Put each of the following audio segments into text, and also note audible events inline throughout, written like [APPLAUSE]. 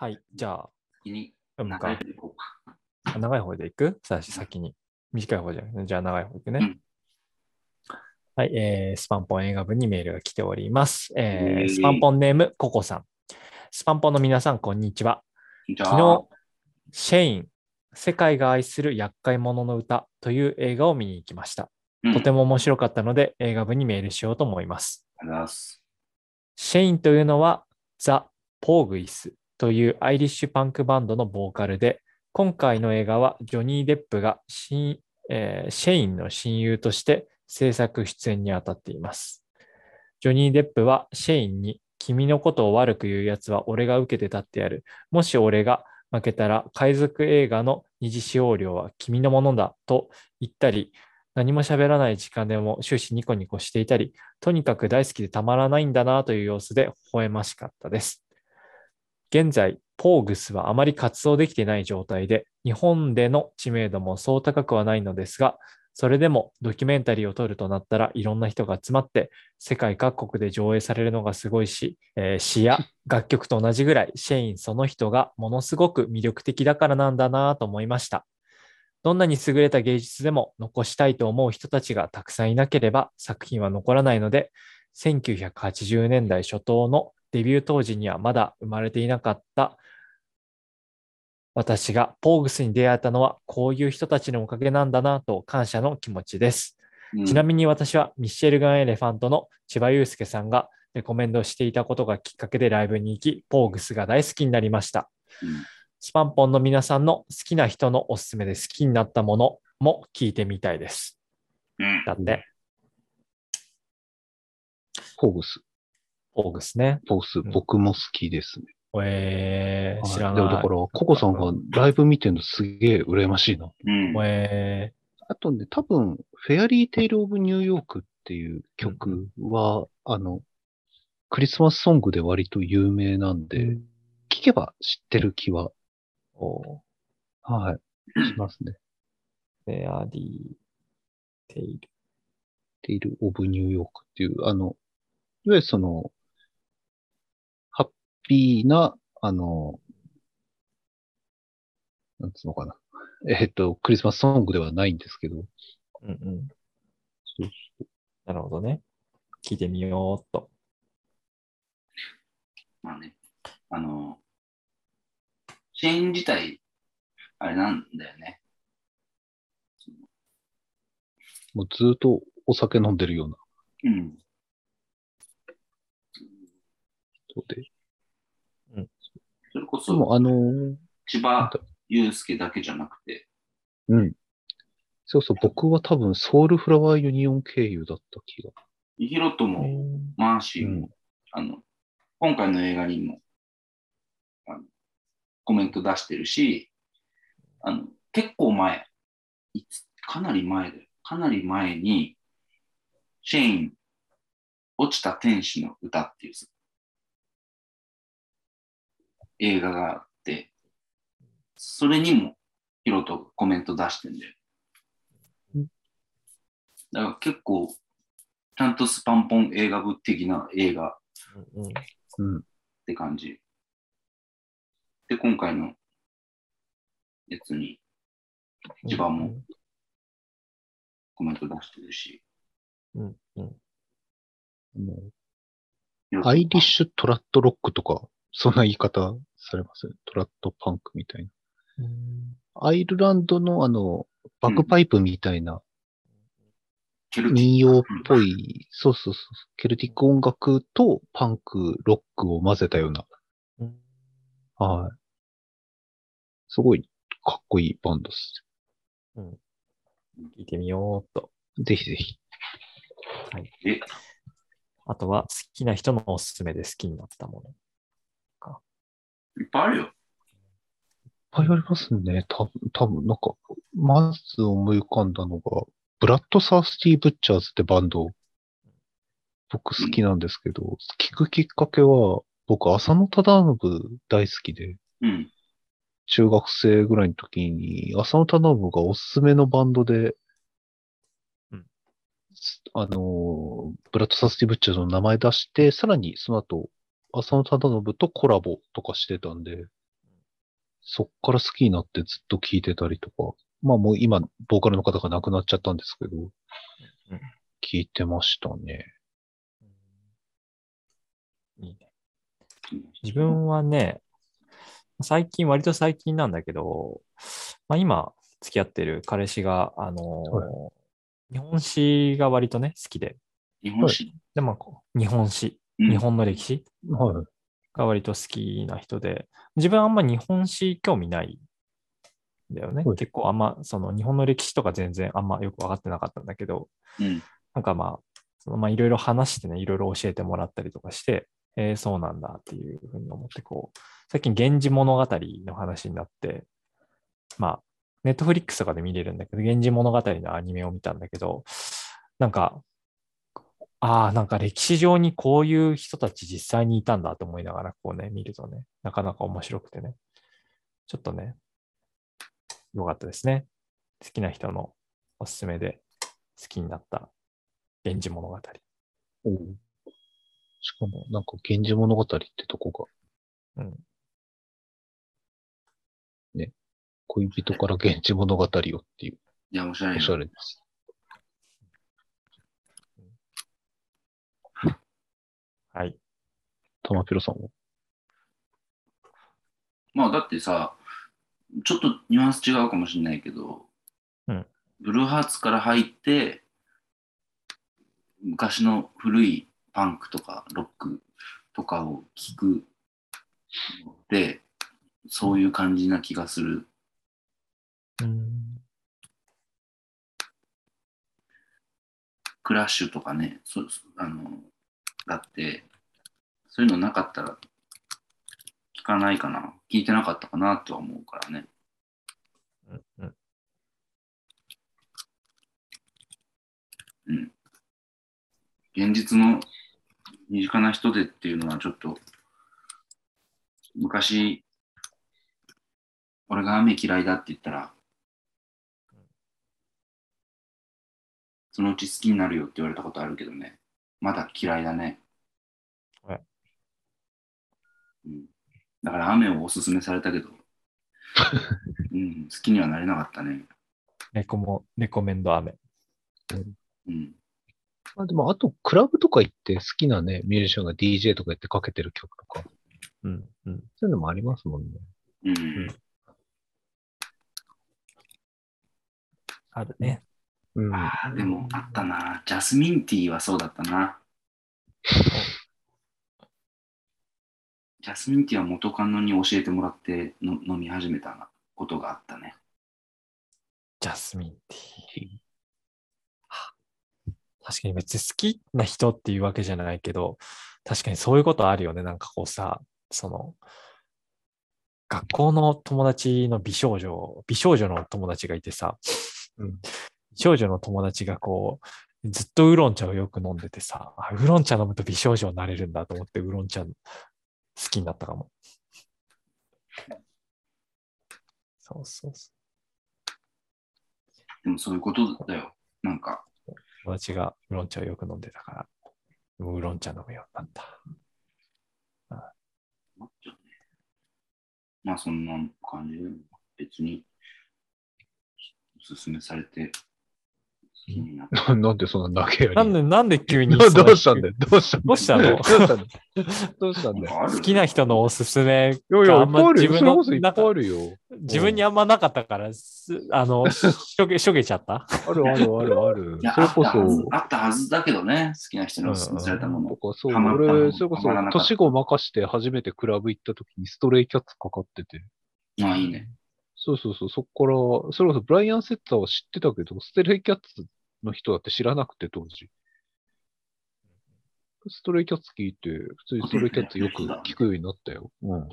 はい。じゃあ、長い。でいこうか。あ長い方でいく？さ先に。短い方じゃなじゃあ長い方いくね。うんはい、えースパンポン映画部にメールが来ております。えースパンポンネーム、ココさん。スパンポンの皆さん、こんにちは。昨日、シェイン、世界が愛する厄介者の歌という映画を見に行きました。うんとても面白かったので、映画部にメールしようと思います。シェインというのはザ・ポーグイスというアイリッシュパンクバンドのボーカルで、今回の映画はジョニー・デップが親えーシェインの親友として制作出演に当たっています。ジョニー・デップはシェインに君のことを悪く言うやつは俺が受けて立ってやる。もし俺が負けたら海賊映画の二次使用料は君のものだと言ったり、何も喋らない時間でも終始ニコニコしていたり、とにかく大好きでたまらないんだなという様子で微笑ましかったです。現在、ポーグスはあまり活動できていない状態で、日本での知名度もそう高くはないのですが、それでもドキュメンタリーを撮るとなったらいろんな人が集まって、世界各国で上映されるのがすごいし、えー詩や楽曲と同じぐらいシェインその人がものすごく魅力的だからなんだなと思いました。どんなに優れた芸術でも残したいと思う人たちがたくさんいなければ作品は残らないので、1980年代初頭のデビュー当時にはまだ生まれていなかった私がポーグスに出会えたのはこういう人たちのおかげなんだなと感謝の気持ちです。ちなみに私はミッシェルガン・エレファントの千葉祐介さんがレコメンドしていたことがきっかけでライブに行き、ポーグスが大好きになりました。に、うんスパンポンの皆さんの好きな人のおすすめで好きになったものも聞いてみたいです。うんだって、ポーグス。ポーグスね。ポーグス、ん僕も好きですね。えー、知らない。はいでもだから、ココさんがライブ見てるのすげえ羨ましいな。うん。えあとね、多分、フェアリーテイル・オブ・ニューヨークっていう曲は、あの、クリスマスソングで割と有名なんー、で、聞けば知ってる気は、おはい、しますね。フェアリーテイル。テイル・オブ・ニューヨークっていう、あの、いわゆるその、ハッピーな、あの、なんつうのかな。えっと、クリスマスソングではないんですけど、うんうん。そうなるほどね。聞いてみようっと。まあね、あの、シェーン自体、あれなんだよね。もうずっとお酒飲んでるようなうん。人で。それこでも、そ、あのー千葉祐介だけじゃなくて、うん。そうそう、僕は多分ソウルフラワーユニオン経由だった気が。ヒロトも、マーシーも、あの、今回の映画にも、あのコメント出してるし、あの、結構前、いつかなり前で、かなり前に、シェイン、落ちた天使の歌っていう映画があって、それにもヒロトコメント出してんだよ。うんだから結構、ちゃんとスパンポン映画部的な映画うんうんうん。って感じ。で、今回のやつに一番もコメント出してるし、うんうん。アイリッシュトラットロックとか、そんな言い方されます？トラットパンクみたいな。うんアイルランドのあの、バグパイプみたいなケルティ民謡っぽい、そうそうそう、ケルティック音楽とパンク、ロックを混ぜたような、うんはい。すごいかっこいいバンドです。うん聞いてみようっと。ぜひぜひ。はい。え、あとは好きな人のおすすめで好きになったもの。いっぱいあるよ。いっぱいありますね。たぶん、多分なんか、まず思い浮かんだのが、ブラッド・サースティ・ブッチャーズってバンド、僕好きなんですけど、聞くきっかけは、僕、浅野忠信大好きで、うん。中学生ぐらいの時に、浅野忠信がおすすめのバンドで、うんあのー、ブラッド・サースティ・ブッチャーズの名前出して、さらにその後、浅野忠信とコラボとかしてたんで、そっから好きになってずっと聴いてたりとか、まあもう今、ボーカルの方が亡くなっちゃったんですけど、聞いてましたね。いいね。自分はね、最近、割と最近なんだけど、まあ、今、付き合ってる彼氏が、あのーは日本史が割とね、好きで。日本史、で、まあこう、日本史、うん日本の歴史？はい。が割と好きな人で、自分はあんま日本史興味ないんだよね。はい結構あんま、その日本の歴史とか全然あんまよく分かってなかったんだけど、うん。なんかまあ、そのまあいろいろ話してね、いろいろ教えてもらったりとかして、えーそうなんだっていうふうに思って、こう、最近源氏物語の話になって、まあ、ネットフリックスとかで見れるんだけど、源氏物語のアニメを見たんだけど、なんか、ああ、なんか歴史上にこういう人たち実際にいたんだと思いながら、こうね、見るとね、なかなか面白くてね、ちょっとね、よかったですね。好きな人のおすすめで好きになった源氏物語。おうしかも、なんか、源氏物語ってとこが、うん。恋人から源氏物語をっていう、いや、面白いおよ。しゃれです。はい。玉ピロさんは？まあ、だってさ、ちょっとニュアンス違うかもしれないけど、うんブルーハーツから入って、昔の古いパンクとかロックとかを聞くので、そういう感じな気がする。うん。クラッシュとかね、そあのだって、そういうのなかったら聞かないかな、聞いてなかったかなとは思うからね。うんうんうん。現実の身近な人でっていうのはちょっと、昔、俺が雨嫌いだって言ったら、そのうち好きになるよって言われたことあるけどね。まだ嫌いだね。はいうん、だから雨をおすすめされたけど、[LAUGHS] うん、好きにはなれなかったね。レコも、レコメンド雨。うん。あでも、あと、クラブとか行って好きなね、ミュージシャンが DJ とかやってかけてる曲とか、うん。うん。そういうのもありますもんね。うん。あるね。うん。ああ、でもあったな。ジャスミンティーはそうだったな。ジャスミンティーは元カノに教えてもらっての飲み始めたことがあったね。ジャスミンティー。確かに別に好きな人っていうわけじゃないけど、確かにそういうことあるよね。なんかこうさ、その、学校の友達の美少女、美少女の友達がいてさ、うん美少女の友達がこう、ずっとウーロン茶をよく飲んでてさ、あウーロン茶飲むと美少女になれるんだと思ってウーロン茶好きになったかも。そうそうそう。でもそういうことだよ。なんか、友達がウーロン茶をよく飲んでたから、ウーロン茶飲むようになった。まあそんな感じで、別におすすめされてな。な [LAUGHS] なんでそんな投げやりなんで、なんで急にどうどうしたんだよ？どうしたんだよ？どうしたの？どうしたんだよ？好きな人のおすすめ。いやいや、あんま。自分のいっぱないんかあるよ。自分にあんまなかったから、すあの、[LAUGHS] しょげ、しょげちゃった？あるあるあるある。それこそ、あったはずだけどね、好きな人におすすめされたもの。とかそう、俺、それこそ年子任して初めてクラブ行った時にストレイキャッツかかってて。ああ、いいね。そうそうそう、そこから、それこそブライアン・セッターは知ってたけど、ストレイキャッツの人だって知らなくて、当時。ストレイキャッツ聞いて、普通にストレイキャッツよく聞くようになったよ。うん。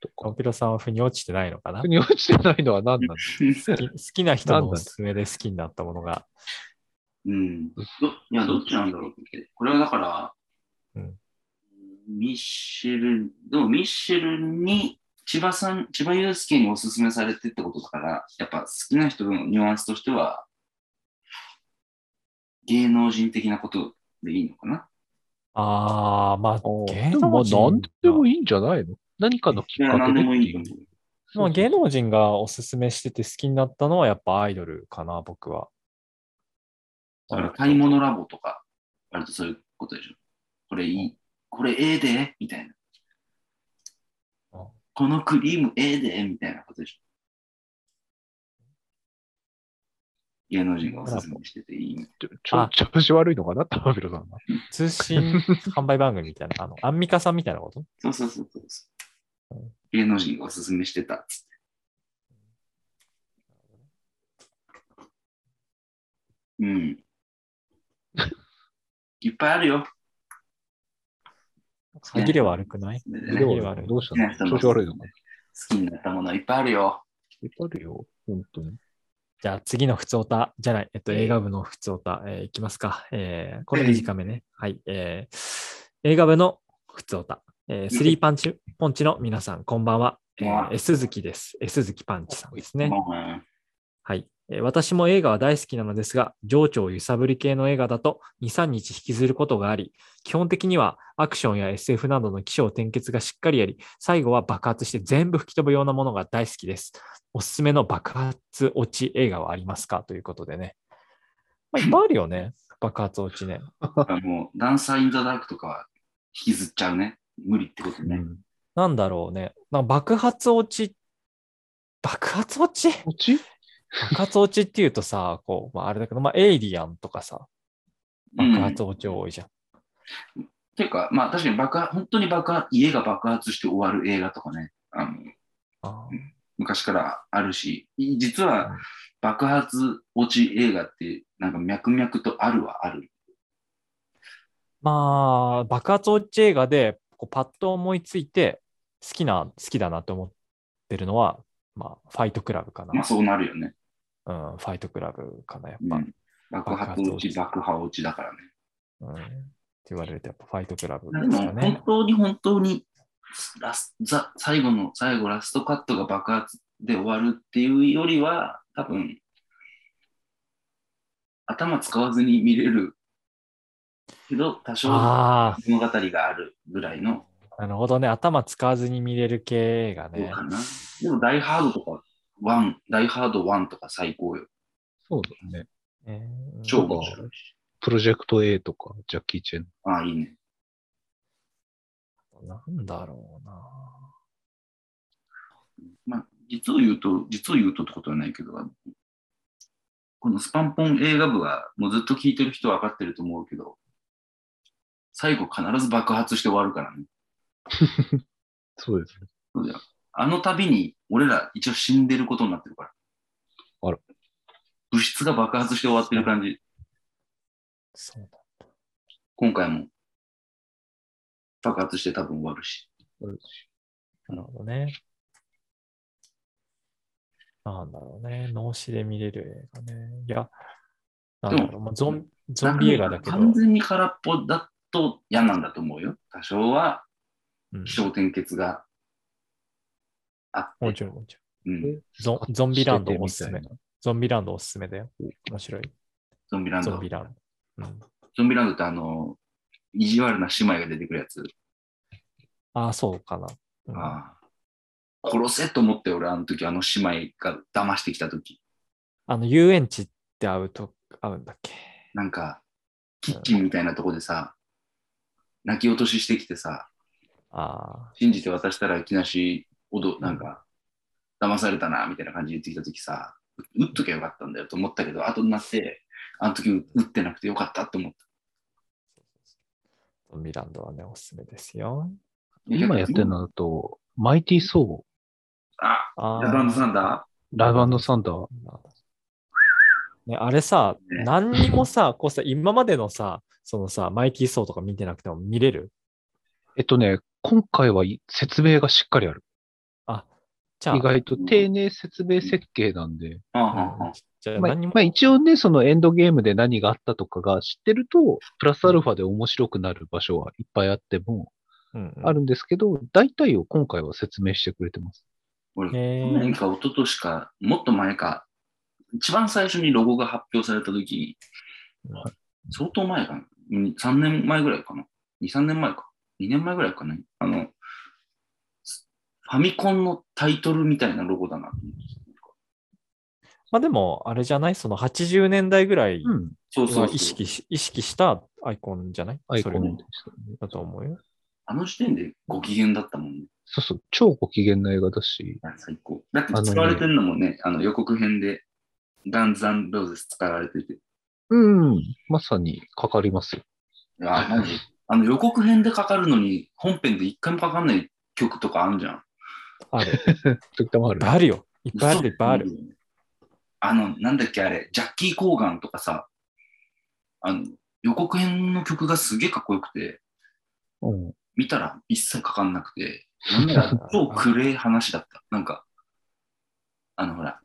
とか。コンピロさんは腑に落ちてないのかな？腑に落ちてないのは何なんだ？[LAUGHS] 好き好きな人のおすすめで好きになったものが。うん。どいや、どっちなんだろうって。これはだから、うんミッシェル、でもミッシェルに千葉さん、千葉祐介におすすめされてってことだから、やっぱ好きな人のニュアンスとしては、芸能人的なことでいいのかな？ああ、まあ、芸能人何でもがいいんじゃないの？何かのきっかけ何でもいうい。まあ、芸能人がおすすめしてて好きになったのはやっぱアイドルかな、僕は。だから買い物ラボとか、割とそういうことでしょ。これいい、これええで、みたいなうん。このクリームええで、みたいなことでしょ。芸能人がおすすめしてていい。ちょちょ調子悪いのかな？[LAUGHS] 玉広さんが。通信販売番組みたいな、あの、アンミカさんみたいなこと？そうそうそうそうそううん。芸能人がおすすめしてたっつって。うん。[LAUGHS] いっぱいあるよ。歯切れ悪くない？で歯切れ悪い。どうしたねの調子悪いの好きになったものいっぱいあるよ。いっぱいあるよ。本当に。じゃあ次の普通オタじゃない、えっと、映画部の普通オタ、えーいきますか。えーこれ短めね。はい。えー映画部の普通オタ、えースリーパンチ、ポンチの皆さん、こんばんは。えー、S 月です。S 月パンチさんですね。うんはい。えー私も映画は大好きなのですが、情緒を揺さぶり系の映画だと2、3日引きずることがあり、基本的にはアクションや SF などの起承転結がしっかりあり、最後は爆発して全部吹き飛ぶようなものが大好きです。おすすめの爆発落ち映画はありますか？ということでね。まあ、[LAUGHS] いっぱいあるよね。爆発落ちね。あの、ダンサー・イン・ザ・ダークとかは引きずっちゃうね。無理ってことね。うん。なんだろうね。爆発落ち、爆発落ち？こっち？爆発落ちっていうとさ、こう、まあ、あれだけど、まあ、エイリアンとかさ、爆発落ち多いじゃん。ていうか、まあ確かに爆発、本当に爆発、家が爆発して終わる映画とかね、あのあ昔からあるし、い実は爆発落ち映画って、なんか脈々とあるはある。まあ、爆発落ち映画でこうパッと思いついて好きな、好きだなと思ってるのは、まあ、ファイトクラブかな。まあそうなるよね。うん、ファイトクラブかな、やっぱ。うん、爆発落ち、爆破落ちだからね。うん、って言われると、やっぱファイトクラブでですかも、本ね。当に本当にラスザ最後の最後、ラストカットが爆発で終わるっていうよりは、多分頭使わずに見れるけど、多少あ物語があるぐらいの、あ、なるほどね。頭使わずに見れる系映画ね。でも、ダイハードとか、ワン、ダイハード1とか最高よ。そうだね。えー超面白いし。プロジェクト A とか、ジャッキー・チェン。ああ、いいね。なんだろうな。まあ、実を言うと、実を言うとってことはないけど、このスパンポン映画部は、もうずっと聞いてる人は分かってると思うけど、最後必ず爆発して終わるからね。[LAUGHS] そうですね。そうだよあの度に、俺ら一応死んでることになってるから。あら。物質が爆発して終わってる感じ。そうだ。今回も爆発して多分終わるし。なるほどね。なんだろうね。脳死で見れる映画ね。いや、なんだろう。まあ、ゾンゾンビ映画だけど。完全に空っぽだと嫌なんだと思うよ。多少はうん気象転結があ。もちろん、もちろん。うん、ゾンゾンビランドおすすめ。ゾンビランドおすすめだよ。面白い。ゾンビランド？ゾンビランド。うん、ゾンビランドってあの、意地悪な姉妹が出てくるやつ。ああ、そうかな。うんああ殺せと思って俺あの時あの姉妹が騙してきた時あの、遊園地って会うと、会うんだっけ？なんかキッチンみたいなとこでさ泣き落とししてきてさあ信じて渡したらいきなしおどなんか騙されたなみたいな感じで言ってきた時さ打っときゃよかったんだよと思ったけど後になってあの時打ってなくてよかったって思っあ、ゾンビランドはね、おすすめですよ。た今やってるのだと、マイティー・ソああラブンドサンダー？ー、ラブサンダー。ね、あれさ、ね。何にもさ、こうさ、今までのさ、そのさ、マイティー・ソーとか見てなくても見れる？えっとね、今回はい説明がしっかりある。意外と丁寧説明設計なんで。まあまあ一応ね、そのエンドゲームで何があったとかが知ってると、プラスアルファで面白くなる場所はいっぱいあってもうんうん。あるんですけど、大体を今回は説明してくれてます。俺、去年か一昨年か、もっと前か、一番最初にロゴが発表された時うん。相当前かな、3年前ぐらいかな、2、3年前か？2年前ぐらいかね。あの、ファミコンのタイトルみたいなロゴだなと思ってまあでも、あれじゃない？その80年代ぐらいうん。そうそう意識し意識したアイコンじゃない？アイコそれもン。だと思うよ。あの時点でご機嫌だったもんね。そうそう、超ご機嫌な映画だし、あ最高。だって使われてるのもね、あの予告編でガンズローゼス使われてて。うん、まさにかかりますよ。いや、マジ。あの予告編でかかるのに本編で一回もかかんない曲とかあんじゃん。ある。[LAUGHS] ある。あるよ。いっぱいあるいっぱいある。嘘あの、なんだっけあれ、ジャッキー・コーガンとかさ、あの、予告編の曲がすげえかっこよくて、うん。見たら一切かかんなくて、なんなら超暗い話だった。[LAUGHS] なんか、あのほら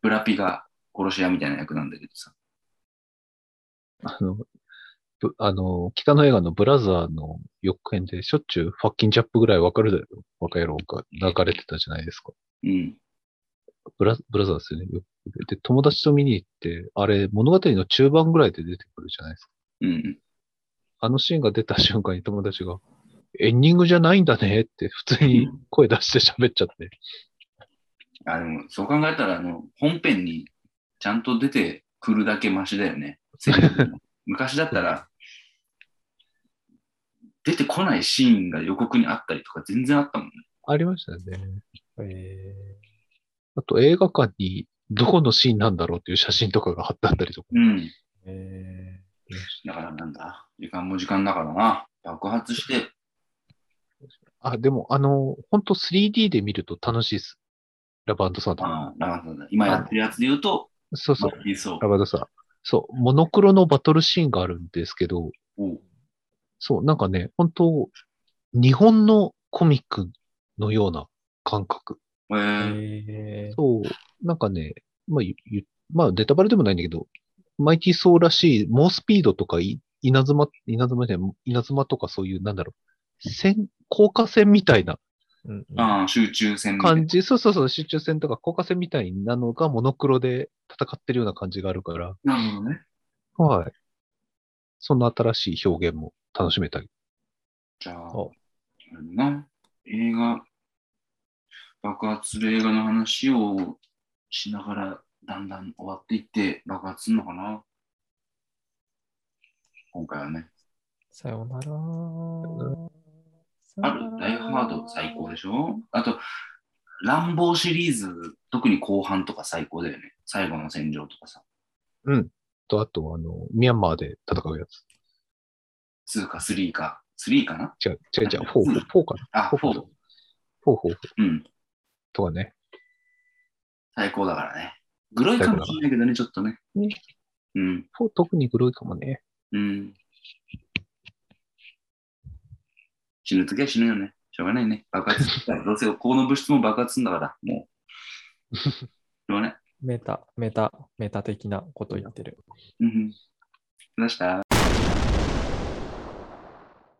ブラピが殺し屋みたいな役なんだけどさ。あの、ぶあの、北の映画のブラザーの予告編でしょっちゅうファッキンジャップぐらいわかるだろ若い野郎が流れてたじゃないですか。うん。ブラブラザーですよね。よで、友達と見に行って、あれ物語の中盤ぐらいで出てくるじゃないですか。うん。あのシーンが出た瞬間に友達が、エンディングじゃないんだねって普通に声出して喋っちゃって。あ、でも、そう考えたら、あの、本編にちゃんと出てくるだけマシだよね。[LAUGHS] 昔だったら、出てこないシーンが予告にあったりとか全然あったもんね。ありましたよね。えあと映画館にどこのシーンなんだろうっていう写真とかが貼ってあったりとか。うん。ーえだからなんだ、時間も時間だからな。爆発して、あ、でもあの、本当 3D で見ると楽しいです。ラバンドサンド。ああ、ラガンさんだ。今やってるやつで言うと、そうそう。ラ。バンドさん。そう、モノクロのバトルシーンがあるんですけど、おうそう、なんかね、本当日本のコミックのような感覚。えー。ー、えー。そう、なんかね、まあ、まあ、ネタバレでもないんだけど、マイティーソーらしい、猛スピードとかい、稲妻、稲妻じゃない、稲妻とかそういう、なんだろう、線、高架線みたいなうんうんああ、集中戦みたいな感じ、そうそうそう、集中線とか高架線みたいなのがモノクロで戦ってるような感じがあるから、なるほどね。はい。そんな新しい表現も楽しめたり。じゃあ、おあな、映画、爆発する映画の話をしながら、だんだん終わっていって、爆発するのかな今回はね。さようなら。ある、ダイハード最高でしょ？あと、ランボーシリーズ、特に後半とか最高だよね。最後の戦場とかさ。うん。と、あと、あの、ミャンマーで戦うやつ。2か3か。3かな？違う、違う、違う、フォー、フォーかな？あ、4。フォー、フォー、フォーうん。とかね。最高だからね。グロいかもしれないけどね、ちょっとね。ねうん。フォー特にグロいかもね。うん。死ぬときは死ぬよね。しょうがないね。爆発するから。[LAUGHS] どうせこの物質も爆発するんだから、もう。[LAUGHS] しょうがない。メタ、メタ、メタ的なこと言ってる。うん。どうした？